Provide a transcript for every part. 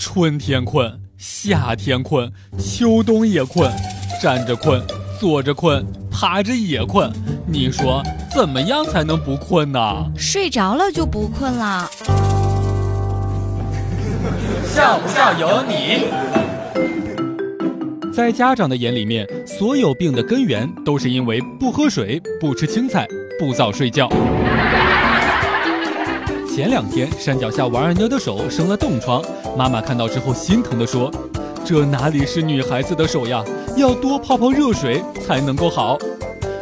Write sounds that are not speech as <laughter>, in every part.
春天困，夏天困，秋冬也困，站着困，坐着困，趴着也困。你说怎么样才能不困呢？睡着了就不困了。笑不笑由你。在家长的眼里面，所有病的根源都是因为不喝水、不吃青菜、不早睡觉。前两天山脚下王二妞的手生了冻疮，妈妈看到之后心疼地说：“这哪里是女孩子的手呀？要多泡泡热水才能够好。”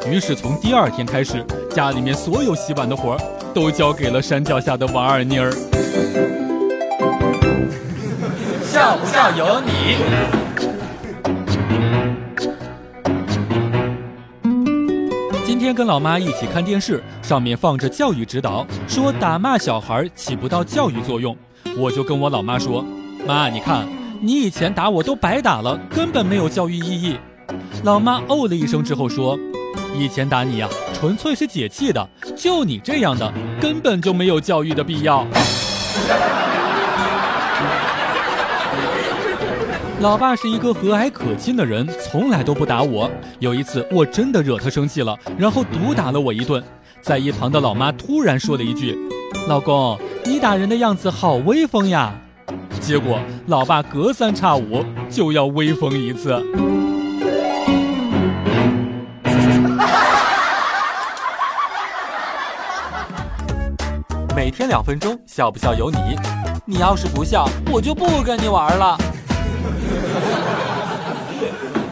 于是从第二天开始，家里面所有洗碗的活儿都交给了山脚下的王二妮儿。笑不笑由你。天跟老妈一起看电视，上面放着教育指导，说打骂小孩起不到教育作用。我就跟我老妈说：“妈，你看，你以前打我都白打了，根本没有教育意义。”老妈哦了一声之后说：“以前打你呀，纯粹是解气的，就你这样的，根本就没有教育的必要。”老爸是一个和蔼可亲的人，从来都不打我。有一次，我真的惹他生气了，然后毒打了我一顿。在一旁的老妈突然说了一句：“老公，你打人的样子好威风呀！”结果，老爸隔三差五就要威风一次。每天两分钟，笑不笑由你。你要是不笑，我就不跟你玩了。ハハハ <laughs>